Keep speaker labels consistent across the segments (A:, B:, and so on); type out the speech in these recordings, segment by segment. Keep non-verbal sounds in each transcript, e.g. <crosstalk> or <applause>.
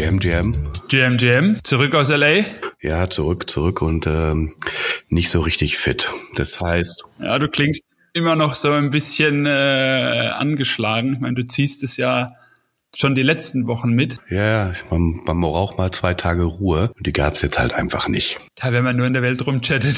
A: GM, GM.
B: GM, GM, zurück aus LA.
A: Ja, zurück, zurück und ähm, nicht so richtig fit. Das heißt.
B: Ja, du klingst immer noch so ein bisschen äh, angeschlagen. Ich meine, du ziehst es ja schon die letzten Wochen mit.
A: Ja, man, man braucht mal zwei Tage Ruhe und die gab's jetzt halt einfach nicht.
B: Ja, wenn man nur in der Welt rumchattet.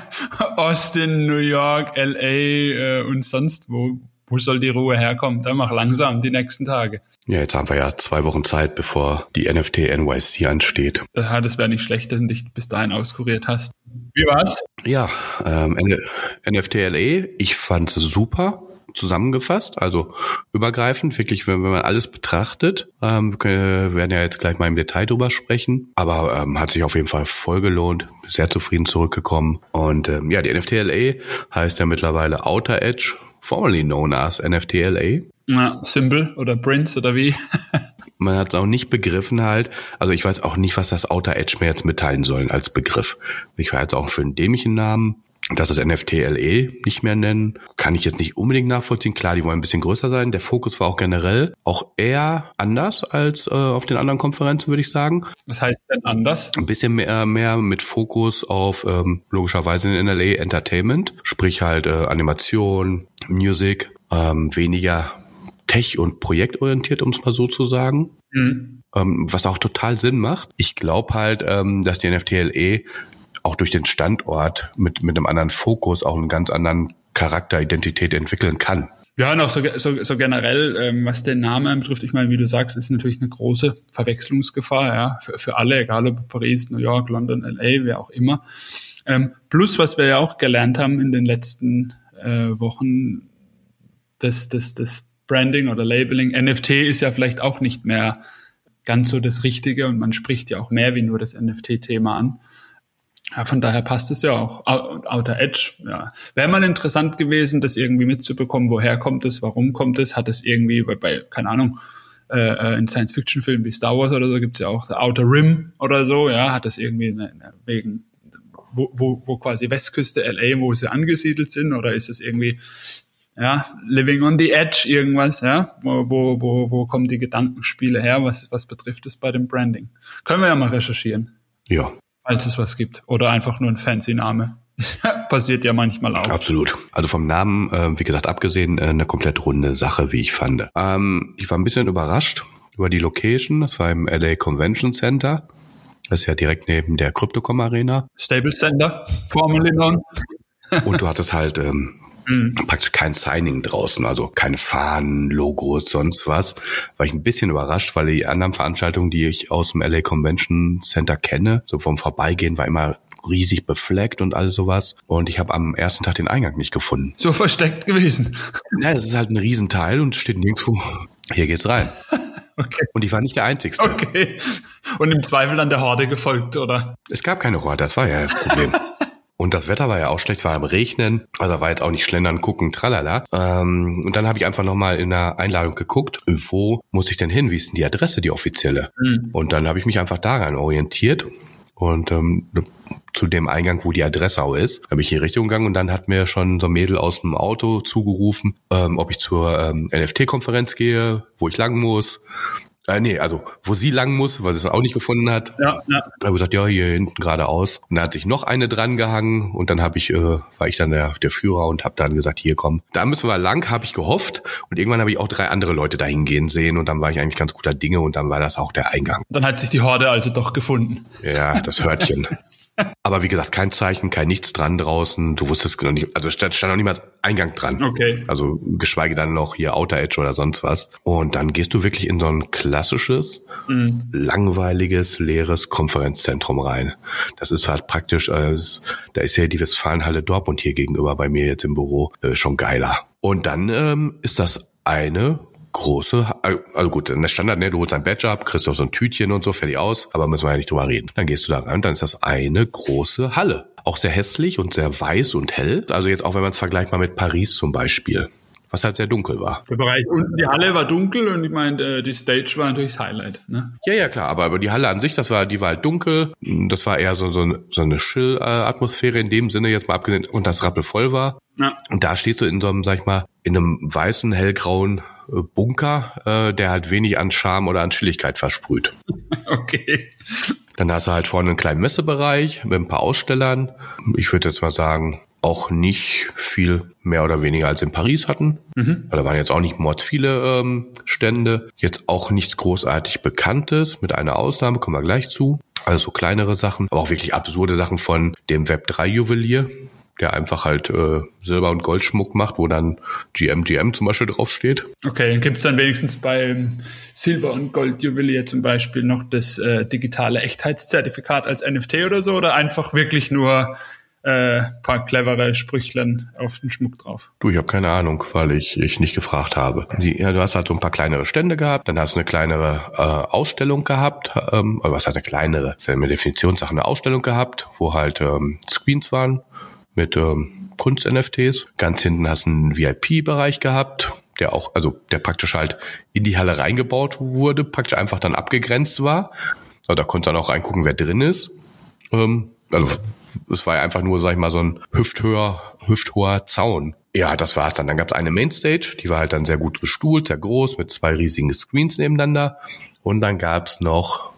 B: <laughs> Austin, New York, LA äh, und sonst wo wo soll die Ruhe herkommen? Dann mach langsam die nächsten Tage.
A: Ja, jetzt haben wir ja zwei Wochen Zeit, bevor die NFT NYC ansteht.
B: Ja, das wäre nicht schlecht, wenn du dich bis dahin auskuriert hast. Wie war's?
A: Ja, ähm, NFT LA, ich fand's super zusammengefasst, also übergreifend, wirklich, wenn, wenn man alles betrachtet. Ähm, wir werden ja jetzt gleich mal im Detail drüber sprechen, aber ähm, hat sich auf jeden Fall voll gelohnt, sehr zufrieden zurückgekommen. Und ähm, ja, die NFT LA heißt ja mittlerweile Outer Edge formerly known as NFTLA.
B: Ja, Symbol oder Prince oder wie? <laughs>
A: Man hat es auch nicht begriffen halt. Also ich weiß auch nicht, was das Outer Edge mir jetzt mitteilen sollen als Begriff. Ich war jetzt auch für einen dämlichen Namen dass es NFTLE nicht mehr nennen, kann ich jetzt nicht unbedingt nachvollziehen. Klar, die wollen ein bisschen größer sein. Der Fokus war auch generell auch eher anders als äh, auf den anderen Konferenzen, würde ich sagen.
B: Was heißt denn anders?
A: Ein bisschen mehr, mehr mit Fokus auf ähm, logischerweise in NLA Entertainment, sprich halt äh, Animation, Music, ähm, weniger tech- und projektorientiert, um es mal so zu sagen. Mhm. Ähm, was auch total Sinn macht. Ich glaube halt, ähm, dass die NFTLE auch durch den Standort mit, mit einem anderen Fokus auch einen ganz anderen Charakter, Identität entwickeln kann.
B: Ja, und auch so, so, so generell, ähm, was den Namen betrifft, ich meine, wie du sagst, ist natürlich eine große Verwechslungsgefahr, ja, für, für alle, egal ob Paris, New York, London, LA, wer auch immer. Ähm, plus, was wir ja auch gelernt haben in den letzten äh, Wochen, das, das, das Branding oder Labeling, NFT ist ja vielleicht auch nicht mehr ganz so das Richtige und man spricht ja auch mehr wie nur das NFT-Thema an. Ja, von daher passt es ja auch. Outer Edge, ja. Wäre mal interessant gewesen, das irgendwie mitzubekommen, woher kommt es, warum kommt es, hat es irgendwie bei, bei keine Ahnung, äh, äh in Science-Fiction-Filmen wie Star Wars oder so gibt's ja auch The Outer Rim oder so, ja, hat das irgendwie eine, eine, wegen, wo, wo, wo quasi Westküste LA, wo sie angesiedelt sind, oder ist es irgendwie, ja, Living on the Edge irgendwas, ja, wo, wo, wo, wo kommen die Gedankenspiele her, was, was betrifft es bei dem Branding? Können wir ja mal recherchieren.
A: Ja,
B: Falls es was gibt. Oder einfach nur ein fancy Name. <laughs> Passiert ja manchmal auch.
A: Absolut. Also vom Namen, äh, wie gesagt, abgesehen, äh, eine komplett runde Sache, wie ich fand. Ähm, ich war ein bisschen überrascht über die Location. Das war im LA Convention Center. Das ist ja direkt neben der Cryptocom Arena.
B: Stable Center, formerly known.
A: Und du hattest halt ähm, Mhm. Praktisch kein Signing draußen, also keine Fahnen, Logos, sonst was. War ich ein bisschen überrascht, weil die anderen Veranstaltungen, die ich aus dem LA Convention Center kenne, so vom Vorbeigehen war immer riesig befleckt und all sowas. Und ich habe am ersten Tag den Eingang nicht gefunden.
B: So versteckt gewesen.
A: Ja, das ist halt ein Riesenteil und steht nirgendwo. Hier geht's rein. <laughs> Okay. Und ich war nicht der Einzige.
B: Okay. Und im Zweifel an der Horde gefolgt, oder?
A: Es gab keine Horde, das war ja das Problem. <laughs> Und das Wetter war ja auch schlecht, war am Regnen, also war jetzt auch nicht schlendern, gucken, tralala. Ähm, und dann habe ich einfach nochmal in der Einladung geguckt, wo muss ich denn hin, wie ist denn die Adresse, die offizielle? Mhm. Und dann habe ich mich einfach daran orientiert und ähm, zu dem Eingang, wo die Adresse auch ist, habe ich in die Richtung gegangen und dann hat mir schon so ein Mädel aus dem Auto zugerufen, ähm, ob ich zur ähm, NFT-Konferenz gehe, wo ich lang muss. Äh, nee, also wo sie lang muss, weil sie es auch nicht gefunden hat. Ja, ja. Da habe ich gesagt, ja, hier hinten geradeaus. Und da hat sich noch eine dran gehangen und dann habe ich, äh, war ich dann der, der Führer und habe dann gesagt, hier komm. Da müssen wir lang, habe ich gehofft. Und irgendwann habe ich auch drei andere Leute dahin gehen sehen und dann war ich eigentlich ganz guter Dinge und dann war das auch der Eingang.
B: Dann hat sich die Horde also doch gefunden.
A: Ja, das Hörtchen. <laughs> <laughs> Aber wie gesagt, kein Zeichen, kein nichts dran draußen. Du wusstest noch nicht, also stand, stand noch niemals Eingang dran.
B: Okay.
A: Also geschweige dann noch hier Outer Edge oder sonst was. Und dann gehst du wirklich in so ein klassisches, mhm. langweiliges, leeres Konferenzzentrum rein. Das ist halt praktisch, äh, da ist ja die Westfalenhalle Dortmund hier gegenüber bei mir jetzt im Büro äh, schon geiler. Und dann ähm, ist das eine große, also gut, der Standard, ne, du holst ein Badge ab, kriegst auch so ein Tütchen und so, fertig aus, aber müssen wir ja nicht drüber reden. Dann gehst du da rein, dann ist das eine große Halle. Auch sehr hässlich und sehr weiß und hell. Also jetzt auch, wenn man es vergleicht mal mit Paris zum Beispiel was halt sehr dunkel war.
B: Der Bereich unten, die Halle war dunkel und ich meine, äh, die Stage war natürlich das Highlight. Ne?
A: Ja, ja, klar, aber, aber die Halle an sich, das war, die war halt dunkel. Das war eher so, so, so eine Chill-Atmosphäre in dem Sinne, jetzt mal abgesehen, und das rappelvoll war. Ja. Und da stehst du in so einem, sag ich mal, in einem weißen, hellgrauen Bunker, äh, der halt wenig an Charme oder an Chilligkeit versprüht. <laughs>
B: okay.
A: Dann hast du halt vorne einen kleinen Messebereich mit ein paar Ausstellern. Ich würde jetzt mal sagen, auch nicht viel mehr oder weniger als in Paris hatten. Mhm. Weil da waren jetzt auch nicht mords viele ähm, Stände. Jetzt auch nichts großartig Bekanntes, mit einer Ausnahme, kommen wir gleich zu. Also kleinere Sachen, aber auch wirklich absurde Sachen von dem Web3-Juwelier, der einfach halt äh, Silber- und Goldschmuck macht, wo dann GMGM zum Beispiel draufsteht.
B: Okay, gibt es dann wenigstens beim Silber- und Goldjuwelier zum Beispiel noch das äh, digitale Echtheitszertifikat als NFT oder so oder einfach wirklich nur äh, paar clevere Sprüchlein auf den Schmuck drauf.
A: Du, ich habe keine Ahnung, weil ich, ich nicht gefragt habe. Die, ja, du hast halt so ein paar kleinere Stände gehabt, dann hast du eine kleinere äh, Ausstellung gehabt, ähm, also was heißt eine kleinere? Das ist ja eine Definitionssache, eine Ausstellung gehabt, wo halt ähm, Screens waren mit ähm, Kunst-NFTs. Ganz hinten hast du einen VIP-Bereich gehabt, der auch, also der praktisch halt in die Halle reingebaut wurde, praktisch einfach dann abgegrenzt war. Also da konntest du dann auch reingucken, wer drin ist. Ähm, also es war ja einfach nur, sag ich mal, so ein hüfthöher, hüfthoher Zaun. Ja, das war's dann. Dann gab's eine Mainstage, die war halt dann sehr gut bestuhlt, sehr groß, mit zwei riesigen Screens nebeneinander. Und dann gab's noch,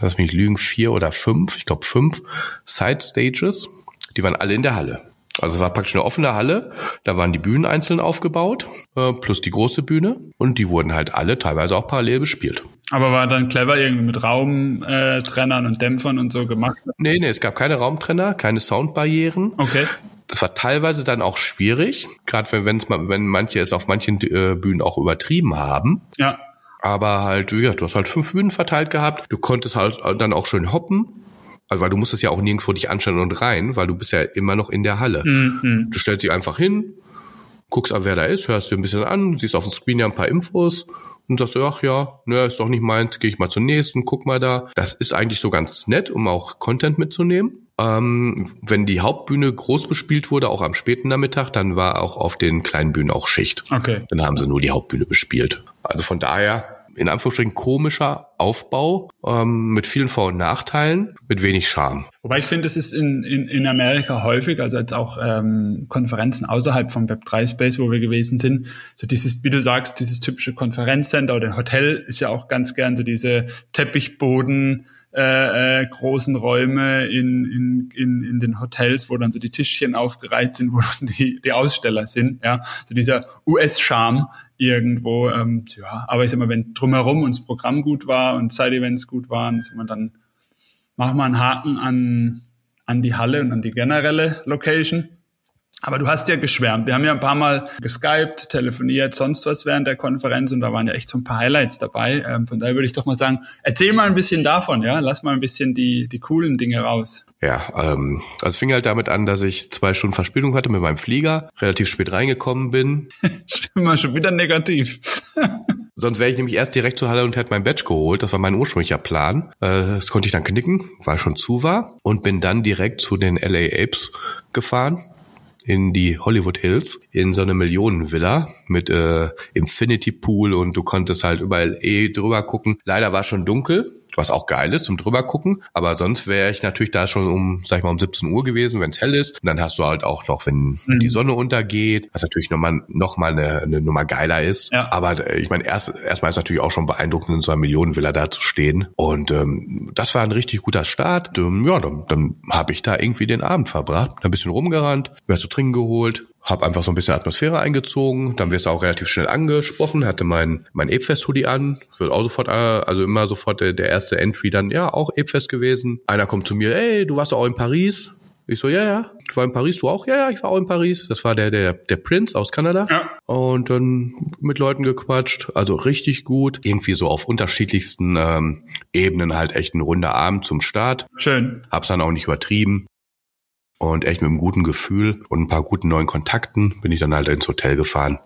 A: lass mich lügen, vier oder fünf, ich glaube fünf Side Stages. Die waren alle in der Halle. Also es war praktisch eine offene Halle, da waren die Bühnen einzeln aufgebaut, äh, plus die große Bühne und die wurden halt alle teilweise auch parallel bespielt.
B: Aber war dann clever irgendwie mit Raumtrennern und Dämpfern und so gemacht?
A: Nee, nee, es gab keine Raumtrenner, keine Soundbarrieren.
B: Okay.
A: Das war teilweise dann auch schwierig, gerade wenn mal, wenn manche es auf manchen äh, Bühnen auch übertrieben haben.
B: Ja.
A: Aber halt, ja, du hast halt fünf Bühnen verteilt gehabt. Du konntest halt dann auch schön hoppen. Also weil du musstest ja auch nirgendwo dich anstellen und rein, weil du bist ja immer noch in der Halle.
B: Mhm.
A: Du stellst dich einfach hin, guckst an, wer da ist, hörst dir ein bisschen an, siehst auf dem Screen ja ein paar Infos und sagst ach ja, ne, ist doch nicht meins, gehe ich mal zum nächsten, guck mal da. Das ist eigentlich so ganz nett, um auch Content mitzunehmen. Ähm, wenn die Hauptbühne groß bespielt wurde, auch am späten Nachmittag, dann war auch auf den kleinen Bühnen auch Schicht.
B: Okay.
A: Dann haben sie nur die Hauptbühne bespielt. Also von daher in Anführungsstrichen komischer Aufbau ähm, mit vielen Vor- und Nachteilen, mit wenig Charme.
B: Wobei ich finde, es ist in, in, in Amerika häufig, also jetzt auch ähm, Konferenzen außerhalb vom Web3-Space, wo wir gewesen sind, so dieses, wie du sagst, dieses typische Konferenzcenter oder Hotel ist ja auch ganz gern so diese Teppichboden, äh, äh, großen Räume in, in, in, in den Hotels, wo dann so die Tischchen aufgereiht sind, wo <laughs> die, die Aussteller sind, ja, so dieser US-Charme irgendwo, ähm, ja, aber ich sag mal, wenn drumherum uns Programm gut war und Side-Events gut waren, sag mal, dann machen wir einen Haken an, an die Halle und an die generelle Location. Aber du hast ja geschwärmt. Wir haben ja ein paar Mal geskypt, telefoniert, sonst was während der Konferenz und da waren ja echt so ein paar Highlights dabei. Ähm, von daher würde ich doch mal sagen, erzähl mal ein bisschen davon, ja. Lass mal ein bisschen die, die coolen Dinge raus.
A: Ja, ähm, also fing halt damit an, dass ich zwei Stunden Verspätung hatte mit meinem Flieger, relativ spät reingekommen bin. <laughs>
B: Stimmt mal schon wieder negativ. <laughs>
A: Sonst wäre ich nämlich erst direkt zur Halle und hätte mein Badge geholt. Das war mein ursprünglicher Plan. Äh, das konnte ich dann knicken, weil schon zu war. Und bin dann direkt zu den LA Apes gefahren in die Hollywood Hills in so eine Millionenvilla mit äh, Infinity Pool und du konntest halt überall eh drüber gucken. Leider war schon dunkel, was auch geil ist zum drüber gucken, aber sonst wäre ich natürlich da schon um, sag ich mal, um 17 Uhr gewesen, wenn es hell ist. Und dann hast du halt auch noch, wenn mhm. die Sonne untergeht, was natürlich nochmal noch mal eine, eine Nummer geiler ist.
B: Ja.
A: Aber äh, ich meine, erst erstmal ist natürlich auch schon beeindruckend, in so einer Millionenvilla da zu stehen. Und ähm, das war ein richtig guter Start. Ähm, ja, dann, dann habe ich da irgendwie den Abend verbracht, ein bisschen rumgerannt, mir was zu trinken geholt, hab einfach so ein bisschen Atmosphäre eingezogen, dann wirst du auch relativ schnell angesprochen, hatte mein mein Apefest Hoodie an, wird auch sofort äh, also immer sofort der, der erste Entry dann ja auch Apefest gewesen. Einer kommt zu mir, ey, du warst auch in Paris. Ich so, ja, ja, ich war in Paris, du auch? Ja, ja, ich war auch in Paris. Das war der, der, der Prince aus Kanada.
B: Ja.
A: Und dann mit Leuten gequatscht, also richtig gut. Irgendwie so auf unterschiedlichsten ähm, Ebenen halt echt ein runder Abend zum Start.
B: Schön.
A: Hab's dann auch nicht übertrieben. Und echt mit einem guten Gefühl und ein paar guten neuen Kontakten bin ich dann halt ins Hotel gefahren,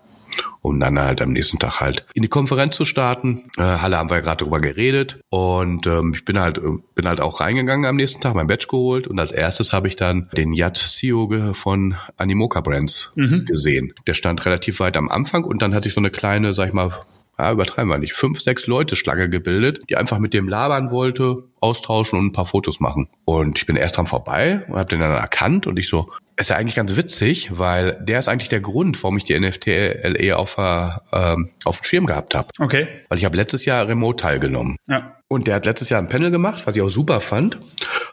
A: um dann halt am nächsten Tag halt in die Konferenz zu starten. Äh, Halle haben wir ja gerade drüber geredet und ähm, ich bin halt bin halt auch reingegangen am nächsten Tag, mein Badge geholt und als erstes habe ich dann den Yat CEO von Animoca Brands
B: Mhm.
A: gesehen. Der stand relativ weit am Anfang und dann hatte ich so eine kleine, sag ich mal, ja, übertreiben wir nicht, fünf, sechs Leute Schlange gebildet, die einfach mit dem labern wollte, austauschen und ein paar Fotos machen. Und ich bin erst dran vorbei und habe den dann erkannt und ich so, ist ja eigentlich ganz witzig, weil der ist eigentlich der Grund, warum ich die NFT LE auf, ähm, auf dem Schirm gehabt habe.
B: Okay.
A: Weil ich habe letztes Jahr remote teilgenommen.
B: Ja.
A: Und der hat letztes Jahr ein Panel gemacht, was ich auch super fand.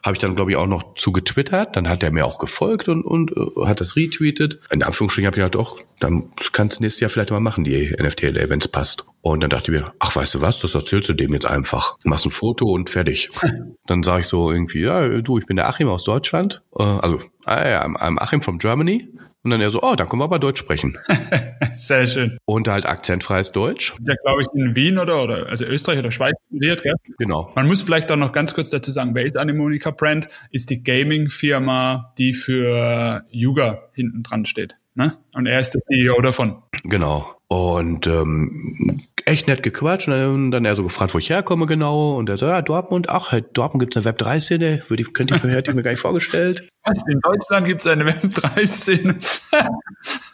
A: Habe ich dann, glaube ich, auch noch zu getwittert. Dann hat er mir auch gefolgt und, und äh, hat das retweetet. In Anführungsstrichen habe ich gedacht, doch, dann kannst du nächstes Jahr vielleicht mal machen, die NFT-LA, wenn es passt. Und dann dachte ich mir, ach, weißt du was, das erzählst du dem jetzt einfach. Machst ein Foto und fertig. <laughs> dann sage ich so irgendwie, ja, du, ich bin der Achim aus Deutschland. Äh, also, ah, ja, I'm Achim from Germany. Und dann er so, oh, dann können wir aber Deutsch sprechen. <laughs>
B: Sehr schön.
A: Und halt akzentfreies Deutsch.
B: Ja, glaube ich, in Wien oder, oder also Österreich oder Schweiz studiert, gell?
A: Genau.
B: Man muss vielleicht auch noch ganz kurz dazu sagen, wer ist Animonica Brand? Ist die Gaming-Firma, die für Yuga hinten dran steht. Ne? Und er ist der CEO davon.
A: Genau. Und ähm, echt nett gequatscht und dann er so gefragt, wo ich herkomme genau. Und er so, ja, Dortmund, ach, halt, Dortmund gibt's eine Web3-Szene, würde ich, könnte ich mir, hätte ich mir gar nicht vorgestellt.
B: Was, in Deutschland gibt's eine Web3-Szene?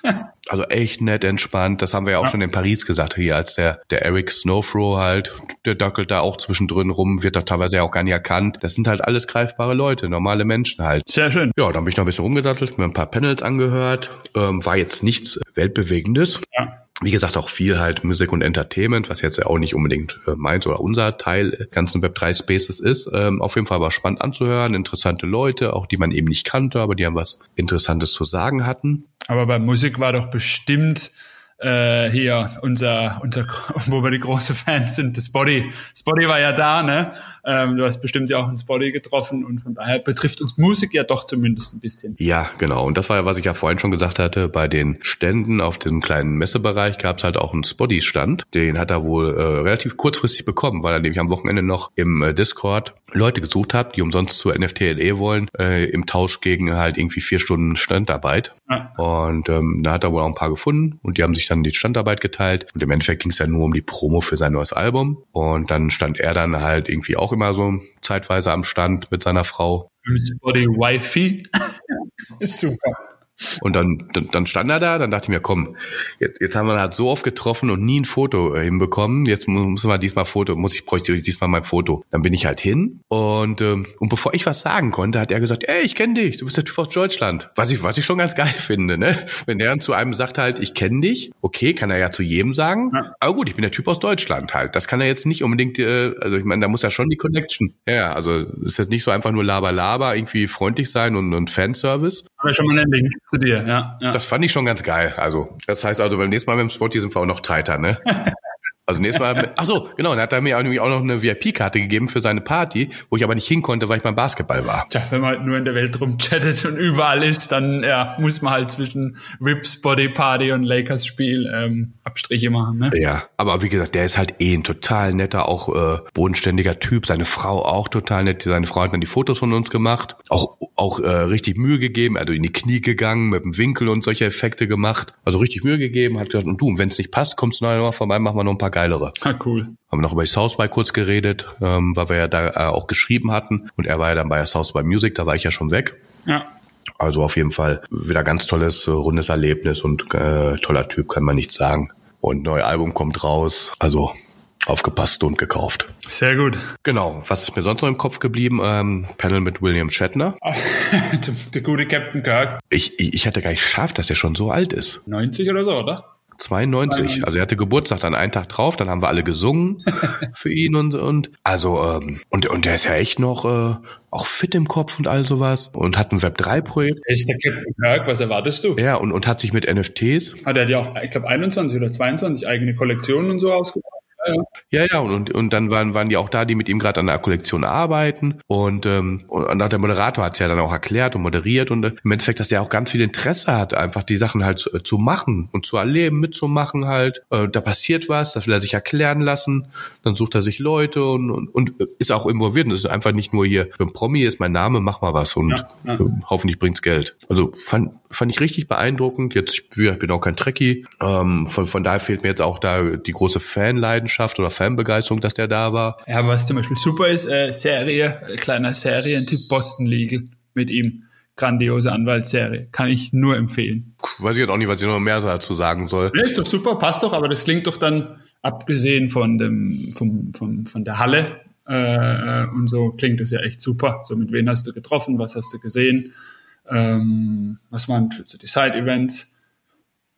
B: <laughs>
A: also echt nett entspannt. Das haben wir ja auch ja. schon in Paris gesagt, hier als der, der Eric Snowfro halt, der dackelt da auch zwischendrin rum, wird doch teilweise ja auch gar nicht erkannt. Das sind halt alles greifbare Leute, normale Menschen halt.
B: Sehr schön.
A: Ja, dann bin ich noch ein bisschen rumgedattelt, mir ein paar Panels angehört. Ähm, war jetzt nichts Weltbewegendes.
B: Ja
A: wie gesagt, auch viel halt Musik und Entertainment, was jetzt ja auch nicht unbedingt äh, meins oder unser Teil ganzen Web3 Spaces ist. Ähm, auf jeden Fall aber spannend anzuhören, interessante Leute, auch die man eben nicht kannte, aber die haben was Interessantes zu sagen hatten.
B: Aber bei Musik war doch bestimmt äh, hier unser, unser, <laughs> wo wir die große Fans sind, das Spotty. Spotty war ja da, ne? Ähm, du hast bestimmt ja auch einen Spotty getroffen und von daher betrifft uns Musik ja doch zumindest ein bisschen.
A: Ja, genau. Und das war ja, was ich ja vorhin schon gesagt hatte, bei den Ständen auf dem kleinen Messebereich gab es halt auch einen Spotty-Stand. Den hat er wohl äh, relativ kurzfristig bekommen, weil er nämlich am Wochenende noch im äh, Discord Leute gesucht hat, die umsonst zur NFTLE wollen, äh, im Tausch gegen halt irgendwie vier Stunden Standarbeit. Ja. Und ähm, da hat er wohl auch ein paar gefunden und die haben sich dann die Standarbeit geteilt. Und im Endeffekt ging es ja nur um die Promo für sein neues Album. Und dann stand er dann halt irgendwie auch immer so zeitweise am Stand mit seiner Frau.
B: Body Wifi. <laughs> Super.
A: Und dann, dann, dann stand er da, dann dachte ich mir, komm, jetzt, jetzt haben wir halt so oft getroffen und nie ein Foto äh, hinbekommen. Jetzt müssen wir diesmal Foto, muss ich, bräuchte ich diesmal mein Foto. Dann bin ich halt hin und, ähm, und bevor ich was sagen konnte, hat er gesagt, ey, ich kenne dich, du bist der Typ aus Deutschland. Was ich, was ich schon ganz geil <laughs> finde, ne? Wenn der dann zu einem sagt halt, ich kenne dich, okay, kann er ja zu jedem sagen. Ja. Aber gut, ich bin der Typ aus Deutschland halt. Das kann er jetzt nicht unbedingt, äh, also ich meine, da muss ja schon die Connection. Ja, also ist jetzt nicht so einfach nur Laber, Laber, irgendwie freundlich sein und, und Fanservice.
B: Aber schon mal ein Link zu dir, ja, ja.
A: Das fand ich schon ganz geil. Also, das heißt also, beim nächsten Mal mit dem Spotty sind wir auch noch tighter, ne? <laughs> Also nächstes Mal, ach so, genau, dann hat er mir auch, nämlich auch noch eine VIP-Karte gegeben für seine Party, wo ich aber nicht hin konnte, weil ich beim Basketball war.
B: Tja, wenn man halt nur in der Welt rumchattet und überall ist, dann ja, muss man halt zwischen Rips Body Party und Lakers Spiel ähm, Abstriche machen. Ne?
A: Ja, aber wie gesagt, der ist halt eh ein total netter, auch äh, bodenständiger Typ. Seine Frau auch total nett. Seine Frau hat dann die Fotos von uns gemacht, auch auch äh, richtig Mühe gegeben, also in die Knie gegangen, mit dem Winkel und solche Effekte gemacht. Also richtig Mühe gegeben, hat gesagt, und du, wenn es nicht passt, kommst du nachher noch vorbei, machen wir noch ein paar geilere.
B: Ah, cool.
A: Haben wir noch über South by kurz geredet, ähm, weil wir ja da äh, auch geschrieben hatten. Und er war ja dann bei South by Music, da war ich ja schon weg.
B: Ja.
A: Also auf jeden Fall wieder ganz tolles, äh, rundes Erlebnis und äh, toller Typ, kann man nichts sagen. Und neues Album kommt raus. Also aufgepasst und gekauft.
B: Sehr gut.
A: Genau. Was ist mir sonst noch im Kopf geblieben? Ähm, Panel mit William Shatner. <laughs>
B: der, der, gute Captain Kirk.
A: Ich, ich, ich hatte gar nicht geschafft, dass er schon so alt ist.
B: 90 oder so, oder?
A: 92. Also er hatte Geburtstag dann einen Tag drauf, dann haben wir alle gesungen <laughs> für ihn und und also ähm, und und der ist ja echt noch äh, auch fit im Kopf und all sowas und hat ein Web 3 Projekt.
B: Ist der Captain Kirk, was erwartest du?
A: Ja, und und hat sich mit NFTs.
B: Hat er ja auch, ich glaube 21 oder 22 eigene Kollektionen und so ausgebaut.
A: Ja, ja, und, und dann waren, waren die auch da, die mit ihm gerade an der Kollektion arbeiten. Und, ähm, und auch der Moderator hat es ja dann auch erklärt und moderiert und äh, im Endeffekt, dass der auch ganz viel Interesse hat, einfach die Sachen halt zu, zu machen und zu erleben, mitzumachen halt. Äh, da passiert was, das will er sich erklären lassen. Dann sucht er sich Leute und, und, und ist auch involviert. Und es ist einfach nicht nur hier, ein Promi ist mein Name, mach mal was und ja, ja. Äh, hoffentlich bringt's Geld. Also fand, fand ich richtig beeindruckend. Jetzt, ich bin auch kein Trekkie. Ähm, von, von daher fehlt mir jetzt auch da die große Fanleidenschaft oder Fanbegeisterung, dass der da war.
B: Ja, was zum Beispiel super ist, äh, Serie, kleiner Serientipp Boston Legal mit ihm. Grandiose Anwaltsserie. Kann ich nur empfehlen.
A: Weiß ich jetzt auch nicht, was ich noch mehr dazu sagen soll.
B: Ja, ist doch super, passt doch, aber das klingt doch dann, abgesehen von dem, vom, vom, von der Halle, äh, und so klingt das ja echt super. So, mit wem hast du getroffen? Was hast du gesehen? Ähm, was waren so die Side-Events?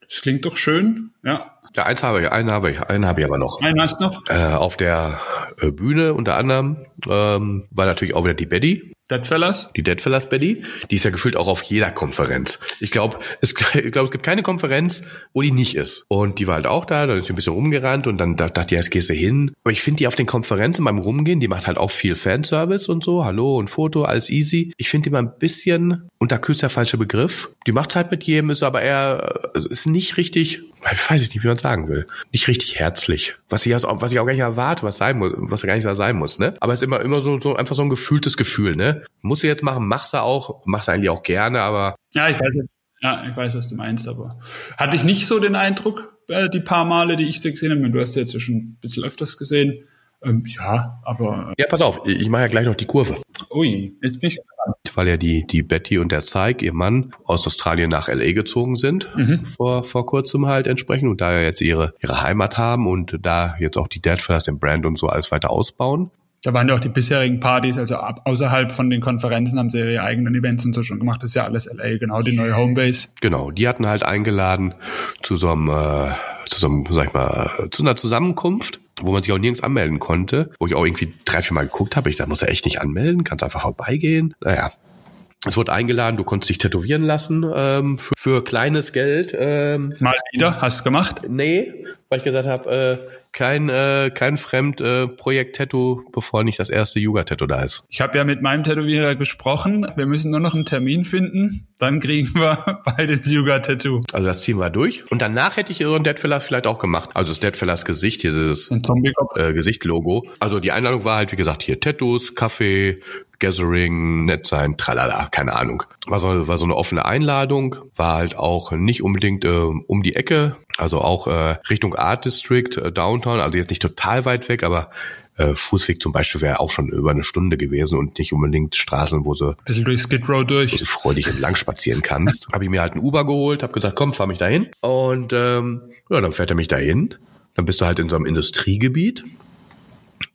B: Das klingt doch schön, ja.
A: Ja, eins habe ich, einen habe ich, einen habe ich aber noch.
B: Einen hast du noch?
A: Äh, auf der äh, Bühne unter anderem ähm, war natürlich auch wieder die Betty.
B: Deadfellas?
A: Die Deadfellas Betty, die ist ja gefühlt auch auf jeder Konferenz. Ich glaube, es, <laughs> ich glaub, es gibt keine Konferenz, wo die nicht ist. Und die war halt auch da, dann ist sie ein bisschen rumgerannt und dann dachte ich, jetzt gehst du hin. Aber ich finde die auf den Konferenzen beim Rumgehen, die macht halt auch viel Fanservice und so, Hallo und Foto, alles easy. Ich finde die mal ein bisschen, und da küsst der falsche Begriff, die macht halt mit jedem, ist aber eher, also ist nicht richtig, <laughs> ich weiß nicht, wie man sagen will, nicht richtig herzlich. Was ich, was ich auch gar nicht erwarte, was sein muss, was gar nicht da sein muss, ne? Aber es ist immer, immer so, so einfach so ein gefühltes Gefühl, ne? Muss du jetzt machen, machst du auch, machst du eigentlich auch gerne, aber.
B: Ja, ich weiß, ja, ich weiß, was du meinst, aber hatte ich nicht so den Eindruck, äh, die paar Male, die ich sie gesehen habe, du hast ja jetzt schon ein bisschen öfters gesehen. Ähm, ja, aber.
A: Ja, pass auf, ich mache ja gleich noch die Kurve.
B: Ui, jetzt bin ich gespannt.
A: Weil ja die, die Betty und der Zeig, ihr Mann, aus Australien nach LA gezogen sind, mhm. vor, vor kurzem halt entsprechend und da ja jetzt ihre, ihre Heimat haben und da jetzt auch die Deadfirst, den Brand und so alles weiter ausbauen.
B: Da waren ja auch die bisherigen Partys, also ab, außerhalb von den Konferenzen haben sie ihre eigenen Events und so schon gemacht. Das ist ja alles LA, genau, die neue Homebase.
A: Genau, die hatten halt eingeladen zu so einem, äh, zu so einem, sag ich mal, zu einer Zusammenkunft, wo man sich auch nirgends anmelden konnte, wo ich auch irgendwie drei, vier Mal geguckt habe. Ich dachte, muss er echt nicht anmelden, kannst einfach vorbeigehen. Naja, es wurde eingeladen, du konntest dich tätowieren lassen ähm, für, für kleines Geld. Ähm,
B: Mal wieder, hast du gemacht?
A: Nee, weil ich gesagt habe, äh, kein, äh, kein Fremdprojekt-Tattoo, bevor nicht das erste Yuga-Tattoo da ist.
B: Ich habe ja mit meinem Tätowierer gesprochen. Wir müssen nur noch einen Termin finden. Dann kriegen wir <laughs> beides Yuga-Tattoo.
A: Also das ziehen wir durch. Und danach hätte ich Ihren Deadfellas vielleicht auch gemacht. Also das Deadfellas Gesicht, dieses äh, Gesicht-Logo. Also die Einladung war halt, wie gesagt, hier Tattoos, Kaffee, Gathering, nett sein, tralala, keine Ahnung. War so, war so eine offene Einladung, war halt auch nicht unbedingt äh, um die Ecke, also auch äh, Richtung Art District, äh, Downtown, also jetzt nicht total weit weg, aber äh, Fußweg zum Beispiel wäre auch schon über eine Stunde gewesen und nicht unbedingt Straßen, wo sie
B: bisschen durch Skid Row durch,
A: du freudig entlang spazieren kannst. <laughs> habe ich mir halt ein Uber geholt, habe gesagt, komm, fahr mich dahin und ähm, ja, dann fährt er mich dahin. Dann bist du halt in so einem Industriegebiet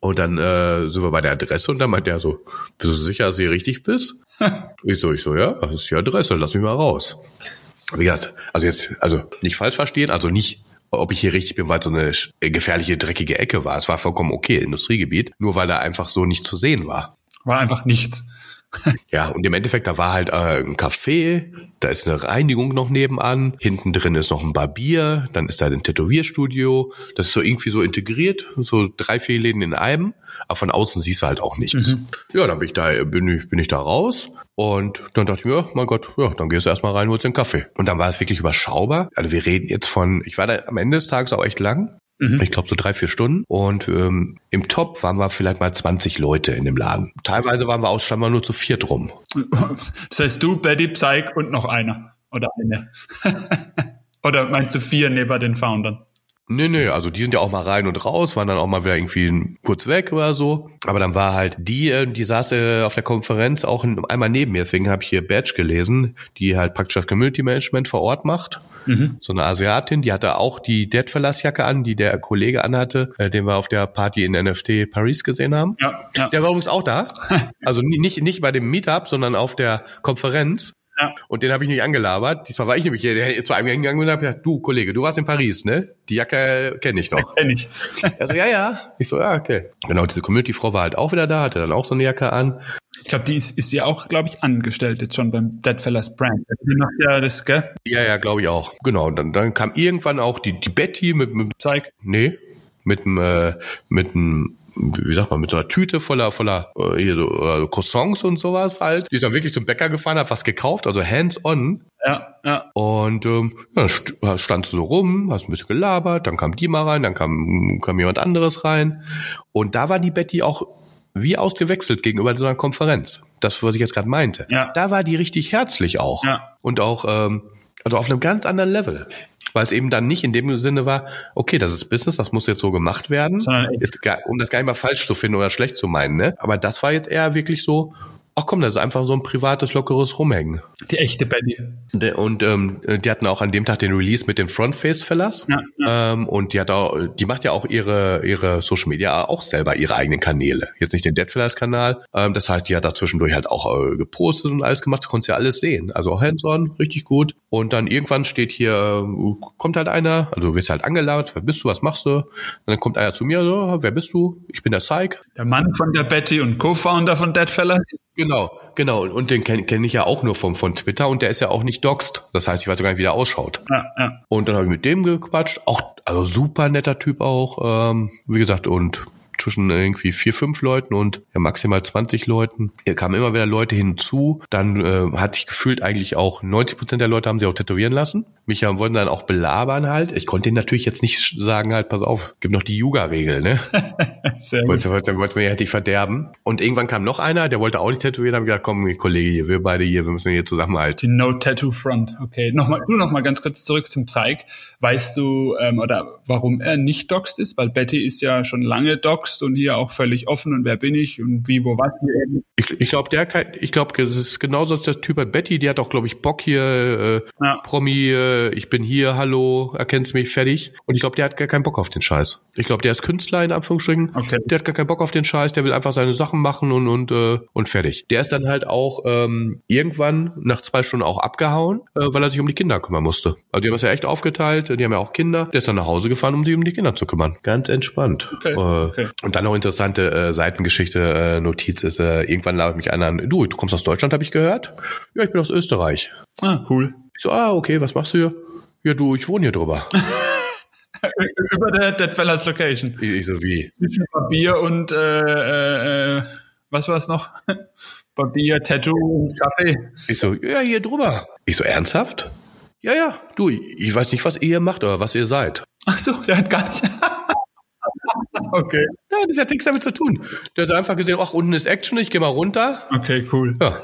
A: und dann äh, sind wir bei der Adresse und dann meint er so, bist du sicher, dass du hier richtig bist? <laughs> ich so, ich so, ja, das ist die Adresse, lass mich mal raus. Wie gesagt, also jetzt, also nicht falsch verstehen, also nicht, ob ich hier richtig bin, weil es so eine gefährliche, dreckige Ecke war. Es war vollkommen okay, Industriegebiet, nur weil da einfach so nichts zu sehen war.
B: War einfach nichts. <laughs>
A: ja, und im Endeffekt, da war halt äh, ein Café, da ist eine Reinigung noch nebenan, hinten drin ist noch ein Barbier, dann ist da ein Tätowierstudio. Das ist so irgendwie so integriert, so drei, vier Läden in einem, aber von außen siehst du halt auch nichts. Mhm. Ja, dann bin ich da, bin ich, bin ich da raus. Und dann dachte ich mir, mein Gott, ja, dann gehst du erstmal rein, holst den Kaffee. Und dann war es wirklich überschaubar. Also wir reden jetzt von, ich war da am Ende des Tages auch echt lang. Mhm. Ich glaube so drei, vier Stunden. Und ähm, im Top waren wir vielleicht mal 20 Leute in dem Laden. Teilweise waren wir wir nur zu viert rum. <laughs>
B: Das heißt du, Betty, Psych und noch einer. Oder eine. <laughs> Oder meinst du vier neben den Foundern?
A: Nee, nee, also die sind ja auch mal rein und raus, waren dann auch mal wieder irgendwie kurz weg oder so. Aber dann war halt die, äh, die saß äh, auf der Konferenz auch einmal neben mir, deswegen habe ich hier Badge gelesen, die halt praktisch das Community Management vor Ort macht. Mhm. So eine Asiatin, die hatte auch die Deadfellas-Jacke an, die der Kollege anhatte, äh, den wir auf der Party in NFT Paris gesehen haben. Ja, ja. Der war übrigens auch da. <laughs> Also nicht, nicht bei dem Meetup, sondern auf der Konferenz. Ja. Und den habe ich nicht angelabert. Diesmal war ich nämlich hier der, zu einem hingegangen und habe gesagt, du Kollege, du warst in Paris, ne? Die Jacke kenne ich noch. <laughs>
B: Kenn ich.
A: Also ja, ja. Ich so, ja, okay. Genau, diese Community-Frau war halt auch wieder da, hatte dann auch so eine Jacke an.
B: Ich glaube, die ist, ist ja auch, glaube ich, angestellt jetzt schon beim Deadfellas Brand. Die macht ja das, gell?
A: Ja, ja, glaube ich auch. Genau. Und dann, dann kam irgendwann auch die, die Betty mit, mit
B: Zeig.
A: Nee, mit einem, äh, mit einem wie sagt man, mit so einer Tüte voller, voller äh, hier so, äh, Croissants und sowas halt. Die ist dann wirklich zum Bäcker gefahren, hat was gekauft, also hands-on.
B: Ja, ja.
A: Und ähm, ja, stand so rum, hast ein bisschen gelabert, dann kam die mal rein, dann kam, kam jemand anderes rein. Und da war die Betty auch wie ausgewechselt gegenüber so einer Konferenz. Das, was ich jetzt gerade meinte. Ja. Da war die richtig herzlich auch. Ja. Und auch, ähm, also auf einem ganz anderen Level weil es eben dann nicht in dem Sinne war, okay, das ist Business, das muss jetzt so gemacht werden, jetzt, um das gar nicht mal falsch zu finden oder schlecht zu meinen, ne? Aber das war jetzt eher wirklich so, ach komm, das ist einfach so ein privates, lockeres Rumhängen.
B: Die echte Betty.
A: Und ähm, die hatten auch an dem Tag den Release mit den Frontface-Fellas.
B: Ja, ja.
A: Ähm, und die hat auch, die macht ja auch ihre, ihre Social Media auch selber ihre eigenen Kanäle. Jetzt nicht den Deadfellas-Kanal. Ähm, das heißt, die hat da zwischendurch halt auch äh, gepostet und alles gemacht. Du konntest ja alles sehen. Also auch hands-on, richtig gut. Und dann irgendwann steht hier, äh, kommt halt einer, also du wirst halt angelabert, wer bist du, was machst du? Und dann kommt einer zu mir, so, wer bist du? Ich bin der Psych.
B: Der Mann von der Betty und Co-Founder von Deadfellas.
A: Genau, genau. Und den kenne kenn ich ja auch nur vom, von Twitter und der ist ja auch nicht doxed. Das heißt, ich weiß gar nicht, wie der ausschaut.
B: Ja, ja.
A: Und dann habe ich mit dem gequatscht. Auch, also super netter Typ auch. Ähm, wie gesagt, und zwischen irgendwie vier, fünf Leuten und ja, maximal 20 Leuten. Hier kamen immer wieder Leute hinzu. Dann äh, hat sich gefühlt eigentlich auch 90 Prozent der Leute haben sich auch tätowieren lassen. Mich haben, wollten dann auch belabern halt. Ich konnte ihnen natürlich jetzt nicht sagen halt, pass auf, gibt noch die Yuga-Regel, ne? <laughs>
B: Sehr gut.
A: Wollte, wollte, wollte mir nicht verderben. Und irgendwann kam noch einer, der wollte auch nicht tätowieren. Da habe ich gesagt, komm, Kollege hier, wir beide hier, wir müssen hier zusammenhalten.
B: Die No Tattoo Front. Okay, nochmal, nur noch mal ganz kurz zurück zum Psych. Weißt du, ähm, oder warum er nicht doxed ist? Weil Betty ist ja schon lange doxed und hier auch völlig offen und wer bin ich und wie, wo, was hier eben.
A: Ich, ich glaube, der, kann- ich glaube, das ist genauso als der Typ bei Betty. Die hat auch, glaube ich, Bock hier, äh,
B: Ja.
A: Promi, äh, ich bin hier, hallo, erkennst mich, fertig. Und ich glaube, der hat gar keinen Bock auf den Scheiß. Ich glaube, der ist Künstler in Anführungsstrichen.
B: Okay.
A: Der hat gar keinen Bock auf den Scheiß. Der will einfach seine Sachen machen und und äh, und fertig. Der ist dann halt auch ähm, irgendwann nach zwei Stunden auch abgehauen, äh, weil er sich um die Kinder kümmern musste. Also die haben es ja echt aufgeteilt. Die haben ja auch Kinder. Der ist dann nach Hause gefahren, um sich um die Kinder zu kümmern. Ganz entspannt.
B: Okay,
A: Äh,
B: okay.
A: Und dann noch interessante äh, Seitengeschichte, äh, Notiz ist, äh, irgendwann labert mich einer an, du, du kommst aus Deutschland, habe ich gehört? Ja, ich bin aus Österreich.
B: Ah, cool.
A: Ich so, ah, okay, was machst du hier? Ja, du, ich wohne hier drüber. <laughs>
B: Über der Deadfellas Location.
A: ich, ich so, wie?
B: Zwischen Barbier und, äh, äh, was war es noch? <laughs> Barbier, Tattoo und Kaffee.
A: Ich so, ja, hier drüber. Ich so, ernsthaft? Ja, ja, du, ich, ich weiß nicht, was ihr hier macht oder was ihr seid.
B: Ach so, der hat gar nicht. <laughs> okay.
A: Ja, das hat nichts damit zu tun. Der hat einfach gesehen, ach, unten ist Action, ich gehe mal runter.
B: Okay, cool.
A: Ja.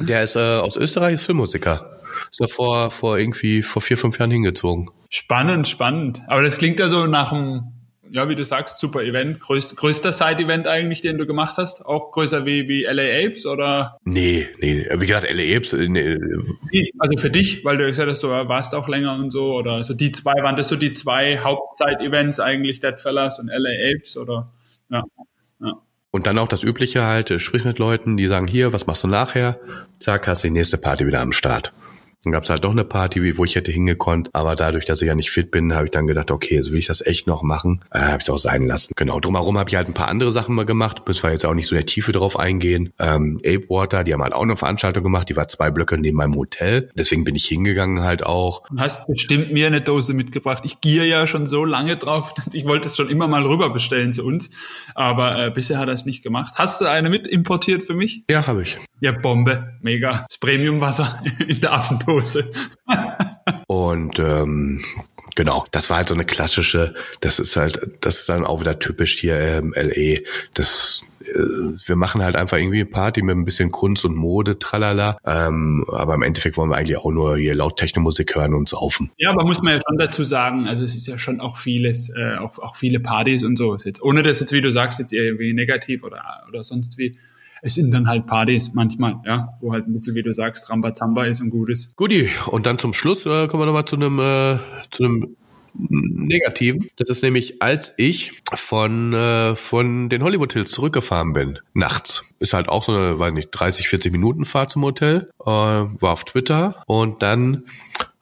A: Der ist äh, aus Österreich, ist Filmmusiker. Ist da vor, vor irgendwie vor vier, fünf Jahren hingezogen.
B: Spannend, spannend. Aber das klingt ja so nach einem, ja, wie du sagst, super Event. Größ, größter Side-Event eigentlich, den du gemacht hast. Auch größer wie, wie LA Apes oder
A: Nee, nee, wie gesagt, LA Apes, äh, nee,
B: wie? Also für dich, weil du gesagt hast, du warst auch länger und so. Oder so die zwei, waren das so die zwei Hauptzeit-Events eigentlich, Deadfellas und LA Apes oder, ja. ja.
A: Und dann auch das Übliche halt, äh, sprich mit Leuten, die sagen, hier, was machst du nachher? Zack, hast die nächste Party wieder am Start. Dann gab's halt noch eine Party, wie- wo ich hätte hingekonnt, aber dadurch, dass ich ja nicht fit bin, habe ich dann gedacht, okay, so will ich das echt noch machen, äh, habe ich auch sein lassen. Genau, drumherum habe ich halt ein paar andere Sachen mal gemacht, müssen wir jetzt auch nicht so in der Tiefe drauf eingehen. Ähm, Ape Water, die haben halt auch eine Veranstaltung gemacht, die war zwei Blöcke neben meinem Hotel, deswegen bin ich hingegangen halt auch.
B: Und hast bestimmt mir eine Dose mitgebracht. Ich gier ja schon so lange drauf, <laughs> dass ich wollte es schon immer mal rüber bestellen zu uns. Aber äh, bisher hat er es nicht gemacht. Hast du eine mit importiert für mich?
A: Ja, habe ich.
B: Ja, Bombe. Mega. Das Premiumwasser <laughs> in der Affendose.
A: Und ähm, genau, das war halt so eine klassische, das ist halt, das ist dann auch wieder typisch hier ähm, LA. Das äh, wir machen halt einfach irgendwie eine Party mit ein bisschen Kunst und Mode, tralala. Ähm, aber im Endeffekt wollen wir eigentlich auch nur hier laut Technomusik hören und saufen.
B: Ja, aber muss man ja schon dazu sagen, also es ist ja schon auch vieles, äh, auch, auch viele Partys und so. Jetzt, ohne das jetzt, wie du sagst, jetzt irgendwie negativ oder, oder sonst wie. Es sind dann halt Partys manchmal, ja, wo halt ein bisschen, wie du sagst, Rambazamba ist und gut ist.
A: Guti, und dann zum Schluss äh, kommen wir nochmal zu einem äh, zu einem Negativen. Das ist nämlich, als ich von, äh, von den Hollywood Hills zurückgefahren bin, nachts. Ist halt auch so eine, weiß nicht, 30, 40 Minuten Fahrt zum Hotel. Äh, war auf Twitter und dann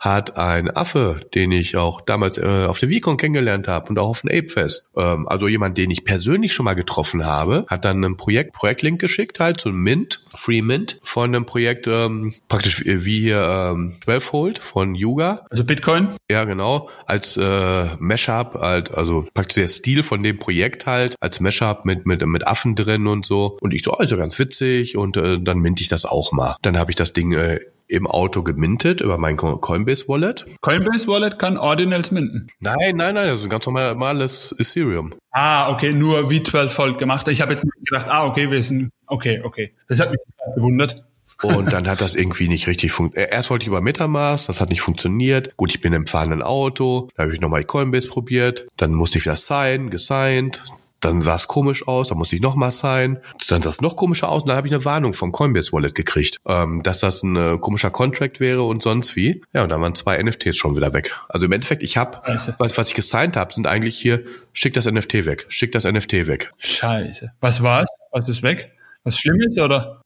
A: hat ein Affe, den ich auch damals äh, auf der VCon kennengelernt habe und auch auf dem Apefest, ähm, also jemand, den ich persönlich schon mal getroffen habe, hat dann ein Projekt, Projektlink geschickt, halt so ein Mint, Free Mint, von einem Projekt ähm, praktisch wie hier ähm, 12-Hold von Yuga.
B: Also Bitcoin?
A: Ja, genau. Als äh, Mashup, halt, also praktisch der Stil von dem Projekt halt, als Mashup mit, mit, mit Affen drin und so. Und ich so, also ganz witzig und äh, dann mint ich das auch mal. Dann habe ich das Ding äh, im Auto gemintet über mein Co- Coinbase Wallet.
B: Coinbase Wallet kann Ordinals minden.
A: Nein, nein, nein, das ist ein ganz normal- normales Ethereum.
B: Ah, okay, nur V12 Volt gemacht. Ich habe jetzt gedacht, ah, okay, wir sind, okay, okay. Das hat mich gewundert.
A: Und dann hat das irgendwie nicht richtig funktioniert. Erst wollte ich über Metamask, das hat nicht funktioniert. Gut, ich bin im fahrenden Auto, da habe ich nochmal Coinbase probiert. Dann musste ich wieder signen, gesigned. Dann sah es komisch aus, dann musste ich noch mal sein, dann sah es noch komischer aus und dann habe ich eine Warnung vom Coinbase Wallet gekriegt, ähm, dass das ein äh, komischer Contract wäre und sonst wie. Ja, und dann waren zwei NFTs schon wieder weg. Also im Endeffekt, ich habe, was, was ich gesigned habe, sind eigentlich hier, schick das NFT weg, schick das NFT weg.
B: Scheiße. Was war's? Was ist weg? Was Schlimmes oder?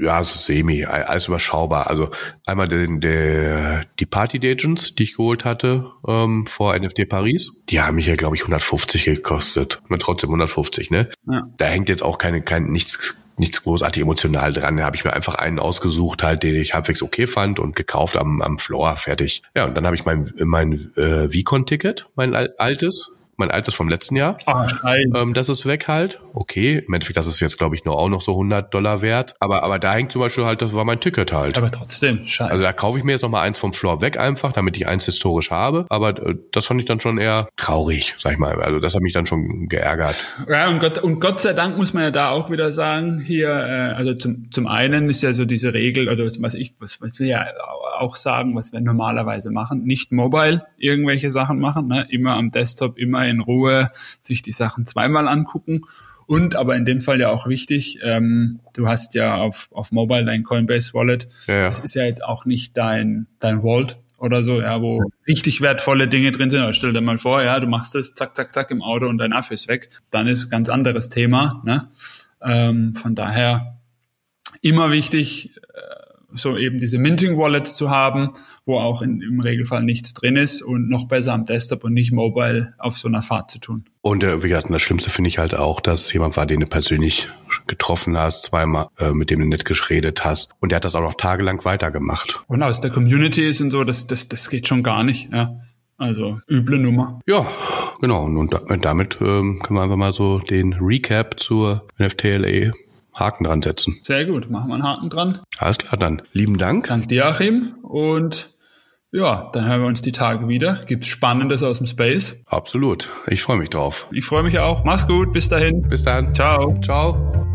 A: Ja, so semi, alles überschaubar. Also einmal den, der, die Party Agents, die ich geholt hatte ähm, vor NFT Paris, die haben mich ja, glaube ich, 150 gekostet. Und trotzdem 150, ne? Ja. Da hängt jetzt auch keine, kein nichts nichts großartig emotional dran. Da habe ich mir einfach einen ausgesucht, halt, den ich halbwegs okay fand und gekauft am, am Floor, fertig. Ja, und dann habe ich mein, mein äh, Vicon-Ticket, mein altes, mein altes vom letzten Jahr. Ah, ähm, das ist weg halt. Okay, im Endeffekt, das ist jetzt, glaube ich, nur auch noch so 100 Dollar wert. Aber, aber da hängt zum Beispiel halt, das war mein Ticket halt.
B: Aber trotzdem, scheiße.
A: Also da kaufe ich mir jetzt noch mal eins vom Floor weg einfach, damit ich eins historisch habe. Aber äh, das fand ich dann schon eher traurig, sag ich mal. Also das hat mich dann schon geärgert.
B: Ja, und Gott, und Gott sei Dank muss man ja da auch wieder sagen, hier, äh, also zum, zum einen ist ja so diese Regel, oder was ich, was, was wir ja auch sagen, was wir normalerweise machen, nicht mobile irgendwelche Sachen machen, ne? immer am Desktop, immer in Ruhe sich die Sachen zweimal angucken. Und aber in dem Fall ja auch wichtig, ähm, du hast ja auf, auf Mobile dein Coinbase Wallet. Ja, ja. Das ist ja jetzt auch nicht dein, dein Vault oder so, ja, wo richtig wertvolle Dinge drin sind. Aber stell dir mal vor, ja, du machst das, zack, zack, zack im Auto und dein Affe ist weg. Dann ist ein ganz anderes Thema. Ne? Ähm, von daher immer wichtig, so eben diese Minting Wallets zu haben, wo auch in, im Regelfall nichts drin ist und noch besser am Desktop und nicht mobile auf so einer Fahrt zu tun.
A: Und äh, wie gesagt, das Schlimmste finde ich halt auch, dass jemand war, den du persönlich getroffen hast, zweimal, äh, mit dem du nett geredet hast. Und der hat das auch noch tagelang weitergemacht.
B: Und aus der Community ist und so, das, das, das geht schon gar nicht, ja. Also üble Nummer.
A: Ja, genau. Und, und damit ähm, können wir einfach mal so den Recap zur NFTLA Haken dran setzen.
B: Sehr gut, machen wir einen Haken dran.
A: Alles klar, dann lieben Dank.
B: Dank dir, Achim. Und ja, dann hören wir uns die Tage wieder. Gibt's Spannendes aus dem Space?
A: Absolut. Ich freue mich drauf.
B: Ich freue mich auch. Mach's gut. Bis dahin.
A: Bis dann.
B: Ciao.
A: Ciao.